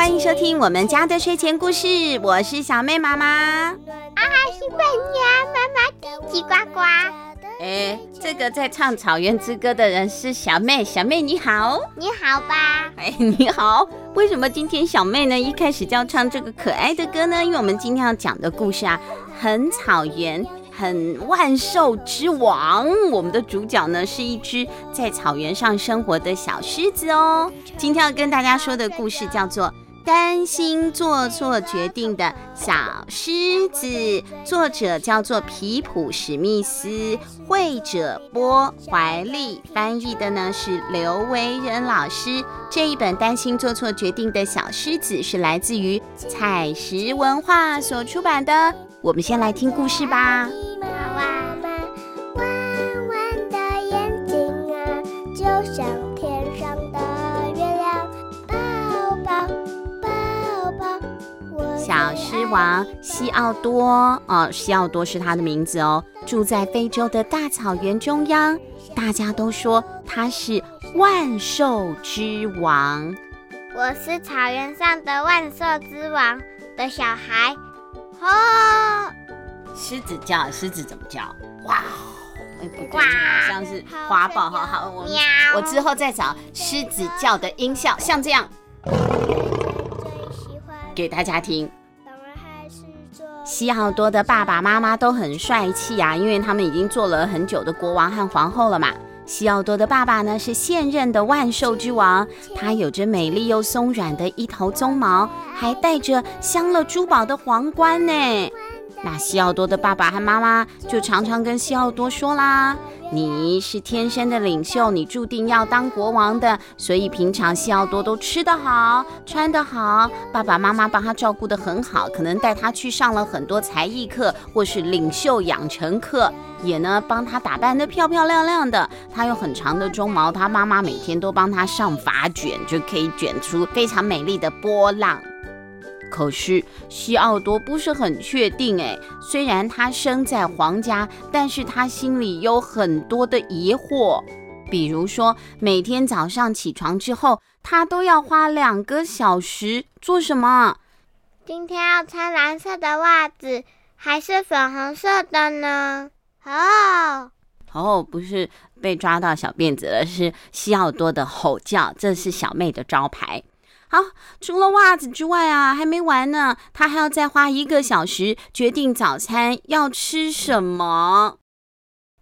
欢迎收听我们家的睡前故事，我是小妹妈妈。啊，是笨鸟妈妈叽叽呱呱。哎，这个在唱《草原之歌》的人是小妹，小妹你好，你好吧？哎，你好。为什么今天小妹呢一开始就要唱这个可爱的歌呢？因为我们今天要讲的故事啊，很草原。很万兽之王，我们的主角呢是一只在草原上生活的小狮子哦。今天要跟大家说的故事叫做《担心做错决定的小狮子》，作者叫做皮普史密斯，绘者波怀利，翻译的呢是刘维仁老师。这一本《担心做错决定的小狮子》是来自于采石文化所出版的。我们先来听故事吧。王西奥多，哦，西奥多是他的名字哦，住在非洲的大草原中央，大家都说他是万兽之王。我是草原上的万兽之王的小孩。哦，狮子叫，狮子怎么叫？哇，哎，不对，好像是花豹。好好，我我之后再找狮子叫的音效，像这样，给大家听。西奥多的爸爸妈妈都很帅气啊，因为他们已经做了很久的国王和皇后了嘛。西奥多的爸爸呢是现任的万兽之王，他有着美丽又松软的一头鬃毛，还戴着镶了珠宝的皇冠呢。那西奥多的爸爸和妈妈就常常跟西奥多说啦。你是天生的领袖，你注定要当国王的，所以平常西奥多都吃得好，穿得好，爸爸妈妈帮他照顾得很好，可能带他去上了很多才艺课，或是领袖养成课，也呢帮他打扮得漂漂亮亮的。他有很长的鬃毛，他妈妈每天都帮他上发卷，就可以卷出非常美丽的波浪。可是西奥多不是很确定诶，虽然他生在皇家，但是他心里有很多的疑惑。比如说，每天早上起床之后，他都要花两个小时做什么？今天要穿蓝色的袜子还是粉红色的呢？哦哦，不是被抓到小辫子了，是西奥多的吼叫，这是小妹的招牌。好，除了袜子之外啊，还没完呢。他还要再花一个小时决定早餐要吃什么。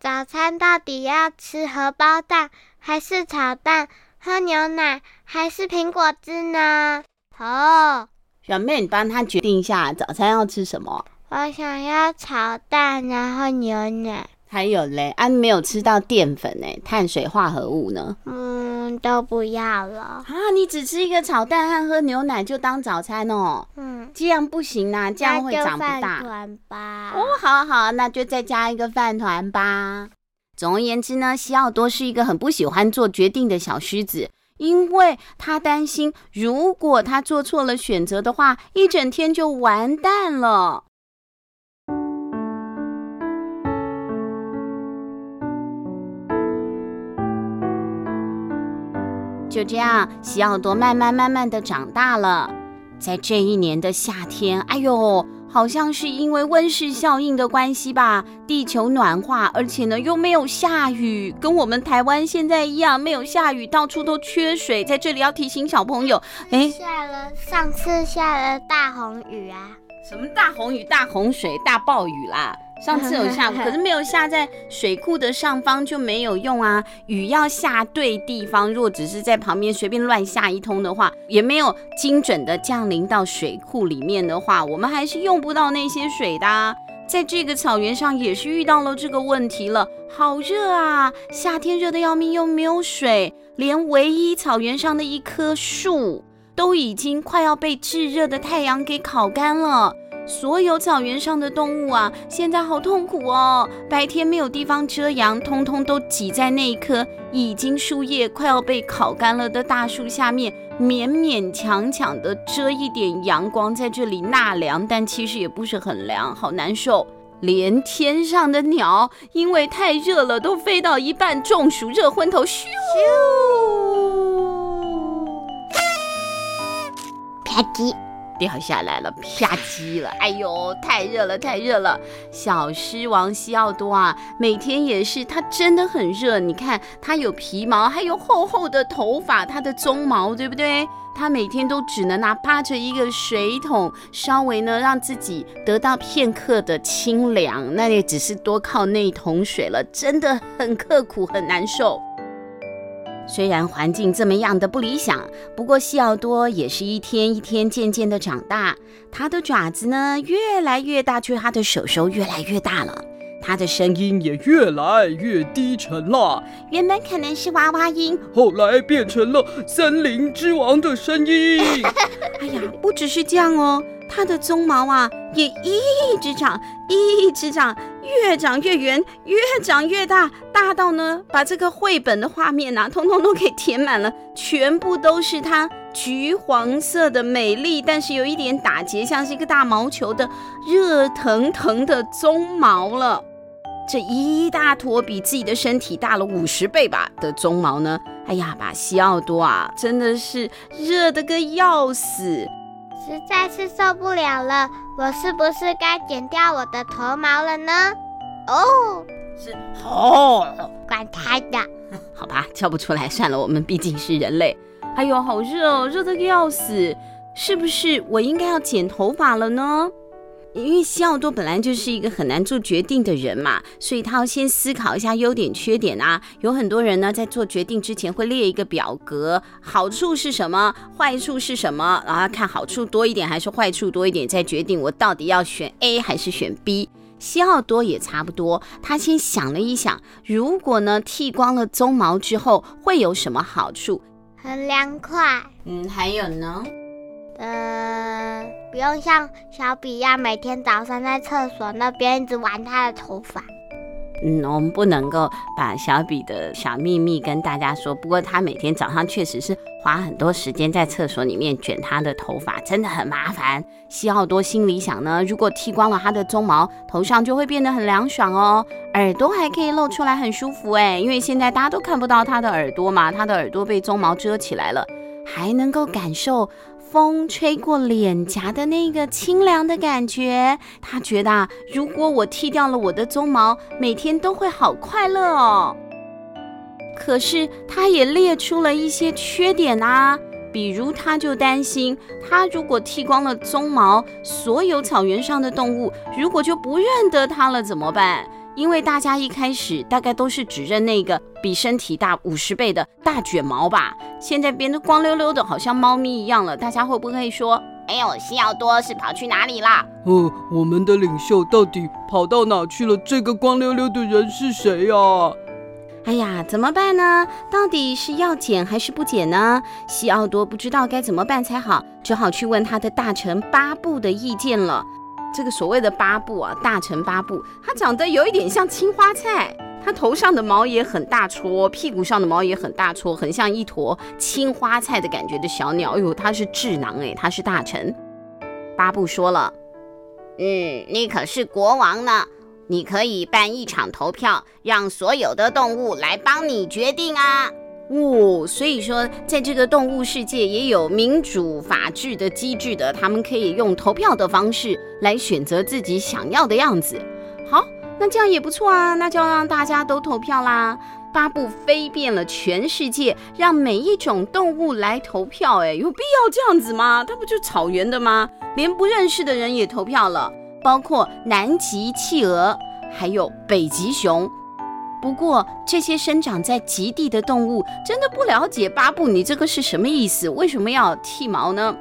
早餐到底要吃荷包蛋，还是炒蛋？喝牛奶，还是苹果汁呢？哦，小妹，你帮他决定一下早餐要吃什么。我想要炒蛋，然后牛奶。还有嘞，啊，没有吃到淀粉呢，碳水化合物呢？嗯，都不要了啊！你只吃一个炒蛋和喝牛奶就当早餐哦？嗯，这样不行啊，这样会长不大。饭团吧。哦，好好，那就再加一个饭团吧。总而言之呢，西奥多是一个很不喜欢做决定的小狮子，因为他担心，如果他做错了选择的话，一整天就完蛋了。就这样，西奥多慢慢慢慢的长大了。在这一年的夏天，哎呦，好像是因为温室效应的关系吧，地球暖化，而且呢又没有下雨，跟我们台湾现在一样，没有下雨，到处都缺水。在这里要提醒小朋友，哎，下了上次下了大红雨啊，什么大红雨、大洪水、大暴雨啦？上次有下，可是没有下在水库的上方就没有用啊。雨要下对地方，如果只是在旁边随便乱下一通的话，也没有精准的降临到水库里面的话，我们还是用不到那些水的啊。在这个草原上也是遇到了这个问题了，好热啊！夏天热的要命，又没有水，连唯一草原上的一棵树都已经快要被炙热的太阳给烤干了。所有草原上的动物啊，现在好痛苦哦！白天没有地方遮阳，通通都挤在那一棵已经树叶快要被烤干了的大树下面，勉勉强强的遮一点阳光，在这里纳凉，但其实也不是很凉，好难受。连天上的鸟因为太热了，都飞到一半中暑，热昏头，咻！咻啪叽。掉下来了，啪叽了！哎呦，太热了，太热了！小狮王西奥多啊，每天也是，它真的很热。你看，它有皮毛，还有厚厚的头发，它的鬃毛，对不对？它每天都只能拿扒着一个水桶，稍微呢让自己得到片刻的清凉，那也只是多靠那一桶水了，真的很刻苦，很难受。虽然环境这么样的不理想，不过西奥多也是一天一天渐渐的长大。他的爪子呢越来越大，却他的手手越来越大了。他的声音也越来越低沉了。原本可能是娃娃音，后来变成了森林之王的声音。哎呀，不只是这样哦。它的鬃毛啊，也一直长，一直长，越长越圆，越长越大，大到呢，把这个绘本的画面啊，通通都给填满了，全部都是它橘黄色的美丽，但是有一点打结，像是一个大毛球的热腾腾的鬃毛了。这一大坨比自己的身体大了五十倍吧的鬃毛呢，哎呀，把西奥多啊，真的是热得个要死。实在是受不了了，我是不是该剪掉我的头毛了呢？哦，是哦，管他的，好吧，叫不出来算了，我们毕竟是人类。哎呦，好热哦，热得要死，是不是我应该要剪头发了呢？因为西奥多本来就是一个很难做决定的人嘛，所以他要先思考一下优点缺点啊。有很多人呢，在做决定之前会列一个表格，好处是什么，坏处是什么，然后看好处多一点还是坏处多一点，再决定我到底要选 A 还是选 B。西奥多也差不多，他先想了一想，如果呢剃光了鬃毛之后会有什么好处？很凉快。嗯，还有呢？呃，不用像小比一样每天早上在厕所那边一直玩他的头发。嗯，我们不能够把小比的小秘密跟大家说。不过他每天早上确实是花很多时间在厕所里面卷他的头发，真的很麻烦。西奥多心里想呢，如果剃光了他的鬃毛，头上就会变得很凉爽哦，耳朵还可以露出来，很舒服哎。因为现在大家都看不到他的耳朵嘛，他的耳朵被鬃毛遮起来了，还能够感受。风吹过脸颊的那个清凉的感觉，他觉得啊，如果我剃掉了我的鬃毛，每天都会好快乐哦。可是他也列出了一些缺点啊，比如他就担心，他如果剃光了鬃毛，所有草原上的动物如果就不认得他了怎么办？因为大家一开始大概都是只认那个比身体大五十倍的大卷毛吧，现在变得光溜溜的，好像猫咪一样了。大家会不会说：“哎呦，西奥多是跑去哪里啦？”哦，我们的领袖到底跑到哪去了？这个光溜溜的人是谁呀？哎呀，怎么办呢？到底是要剪还是不剪呢？西奥多不知道该怎么办才好，只好去问他的大臣巴布的意见了。这个所谓的巴布啊，大臣巴布，他长得有一点像青花菜，他头上的毛也很大撮，屁股上的毛也很大撮，很像一坨青花菜的感觉的小鸟。哎呦，他是智囊哎，他是大臣。巴布说了，嗯，你可是国王呢，你可以办一场投票，让所有的动物来帮你决定啊。哦，所以说，在这个动物世界也有民主法治的机制的，他们可以用投票的方式来选择自己想要的样子。好，那这样也不错啊，那就让大家都投票啦。巴布飞遍了全世界，让每一种动物来投票。哎，有必要这样子吗？它不就草原的吗？连不认识的人也投票了，包括南极企鹅，还有北极熊。不过，这些生长在极地的动物真的不了解巴布，你这个是什么意思？为什么要剃毛呢？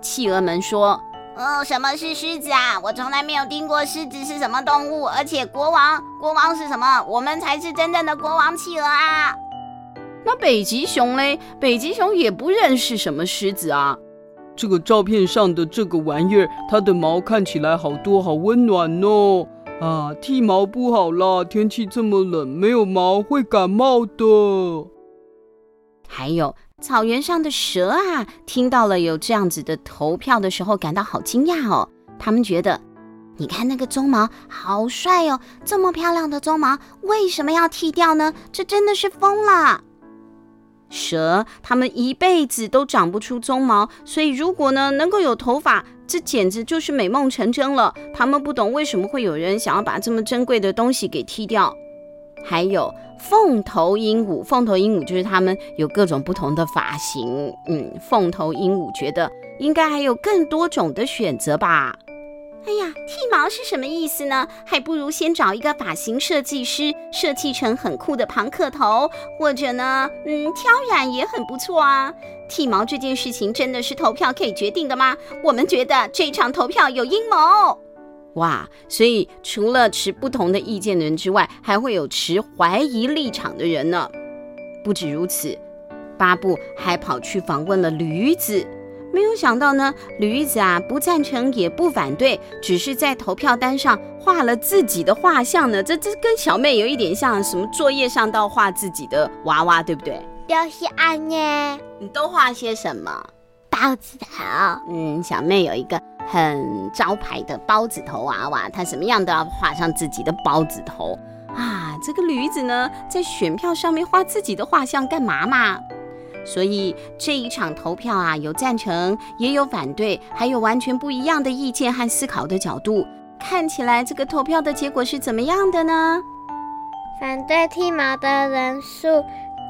企鹅们说：“哦，什么是狮子啊？我从来没有听过狮子是什么动物，而且国王，国王是什么？我们才是真正的国王企鹅啊！”那北极熊嘞？北极熊也不认识什么狮子啊。这个照片上的这个玩意儿，它的毛看起来好多，好温暖哦。啊，剃毛不好啦！天气这么冷，没有毛会感冒的。还有草原上的蛇啊，听到了有这样子的投票的时候，感到好惊讶哦。他们觉得，你看那个鬃毛好帅哦，这么漂亮的鬃毛，为什么要剃掉呢？这真的是疯了。蛇，它们一辈子都长不出鬃毛，所以如果呢能够有头发，这简直就是美梦成真了。他们不懂为什么会有人想要把这么珍贵的东西给剃掉。还有凤头鹦鹉，凤头鹦鹉就是他们有各种不同的发型。嗯，凤头鹦鹉觉得应该还有更多种的选择吧。哎呀，剃毛是什么意思呢？还不如先找一个发型设计师设计成很酷的庞克头，或者呢，嗯，挑染也很不错啊。剃毛这件事情真的是投票可以决定的吗？我们觉得这场投票有阴谋。哇，所以除了持不同的意见的人之外，还会有持怀疑立场的人呢。不止如此，巴布还跑去访问了驴子。没有想到呢，驴子啊不赞成也不反对，只是在投票单上画了自己的画像呢。这这跟小妹有一点像，什么作业上都画自己的娃娃，对不对？就是安耶。你都画些什么？包子头。嗯，小妹有一个很招牌的包子头娃娃，她什么样都要画上自己的包子头啊。这个驴子呢，在选票上面画自己的画像干嘛嘛？所以这一场投票啊，有赞成，也有反对，还有完全不一样的意见和思考的角度。看起来这个投票的结果是怎么样的呢？反对剃毛的人数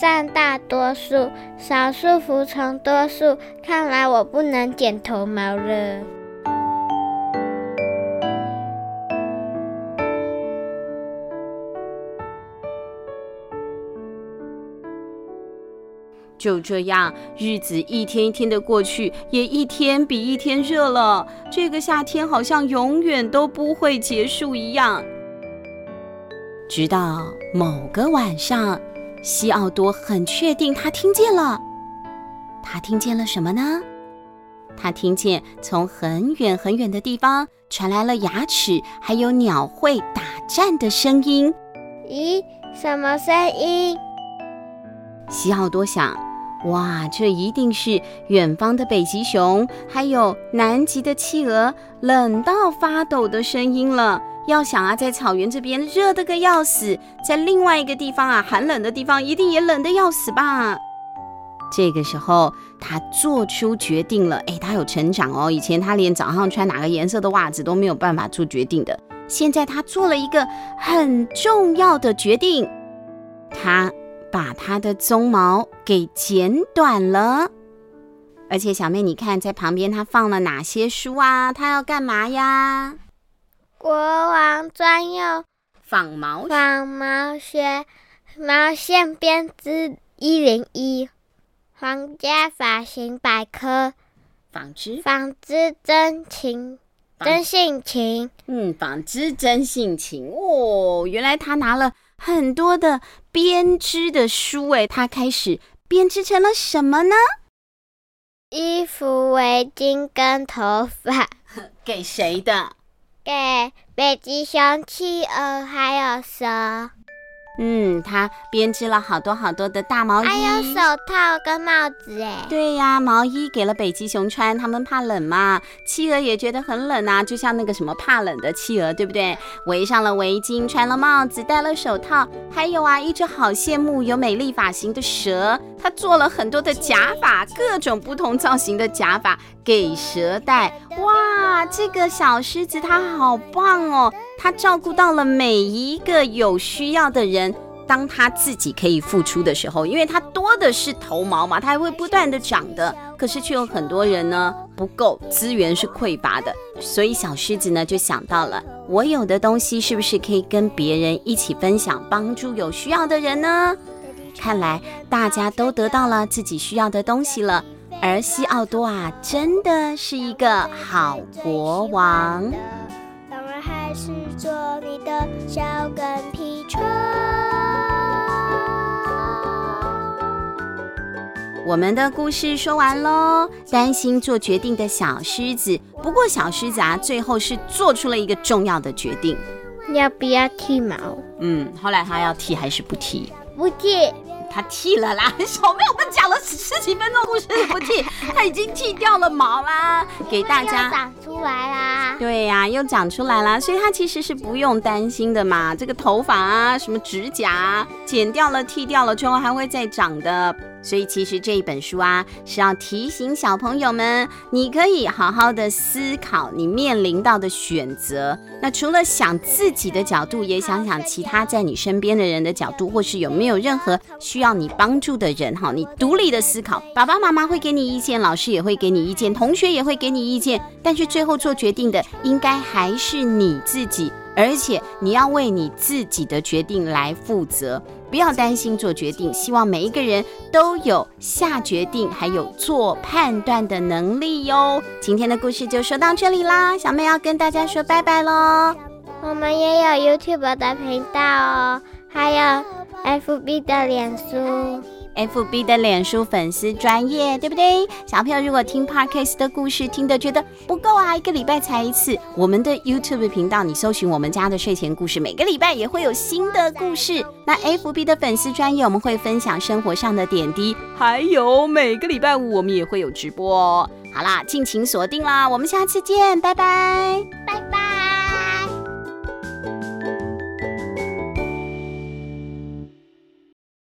占大多数，少数服从多数。看来我不能剪头毛了。就这样，日子一天一天的过去，也一天比一天热了。这个夏天好像永远都不会结束一样。直到某个晚上，西奥多很确定他听见了。他听见了什么呢？他听见从很远很远的地方传来了牙齿还有鸟喙打战的声音。咦，什么声音？西奥多想。哇，这一定是远方的北极熊，还有南极的企鹅，冷到发抖的声音了。要想啊，在草原这边热得个要死，在另外一个地方啊，寒冷的地方一定也冷得要死吧？这个时候，他做出决定了。哎，他有成长哦，以前他连早上穿哪个颜色的袜子都没有办法做决定的，现在他做了一个很重要的决定，他。把他的鬃毛给剪短了，而且小妹，你看在旁边他放了哪些书啊？他要干嘛呀？国王专用仿毛仿毛学毛线编织一零一，皇家发型百科，纺织？纺织真情真性情，嗯，纺织真性情。哦，原来他拿了。很多的编织的书，诶，它开始编织成了什么呢？衣服、围巾跟头发。给谁的？给北极熊、企鹅还有蛇。嗯，他编织了好多好多的大毛衣，还有手套跟帽子，哎，对呀，毛衣给了北极熊穿，他们怕冷嘛。企鹅也觉得很冷啊，就像那个什么怕冷的企鹅，对不对？围上了围巾，穿了帽子，戴了手套，还有啊，一只好羡慕有美丽发型的蛇，他做了很多的假发，各种不同造型的假发给蛇戴。哇，这个小狮子它好棒哦。他照顾到了每一个有需要的人。当他自己可以付出的时候，因为他多的是头毛嘛，他还会不断的长的。可是却有很多人呢，不够，资源是匮乏的。所以小狮子呢就想到了，我有的东西是不是可以跟别人一起分享，帮助有需要的人呢？看来大家都得到了自己需要的东西了。而西奥多啊，真的是一个好国王。还是做你的小跟屁虫。我们的故事说完喽。担心做决定的小狮子，不过小狮子啊，最后是做出了一个重要的决定：要不要剃毛？嗯，后来他要剃还是不剃？不剃。他剃了啦，小妹，我们讲了十几分钟故事不剃，他已经剃掉了毛啦，给大家长出来啦。对呀、又长出来了，所以它其实是不用担心的嘛。这个头发啊，什么指甲，剪掉了、剃掉了之后还会再长的。所以其实这一本书啊，是要提醒小朋友们，你可以好好的思考你面临到的选择。那除了想自己的角度，也想想其他在你身边的人的角度，或是有没有任何需要你帮助的人哈。你独立的思考，爸爸妈妈会给你意见，老师也会给你意见，同学也会给你意见，但是最后做决定的应该还是你自己，而且你要为你自己的决定来负责。不要担心做决定，希望每一个人都有下决定还有做判断的能力哟。今天的故事就说到这里啦，小妹要跟大家说拜拜喽。我们也有 YouTube 的频道哦，还有 FB 的脸书。FB 的脸书粉丝专业，对不对？小朋友如果听 Parkes 的故事听得觉得不够啊，一个礼拜才一次，我们的 YouTube 频道你搜寻我们家的睡前故事，每个礼拜也会有新的故事。那 FB 的粉丝专业我们会分享生活上的点滴，还有每个礼拜五我们也会有直播哦。好啦，敬请锁定啦，我们下次见，拜拜，拜拜。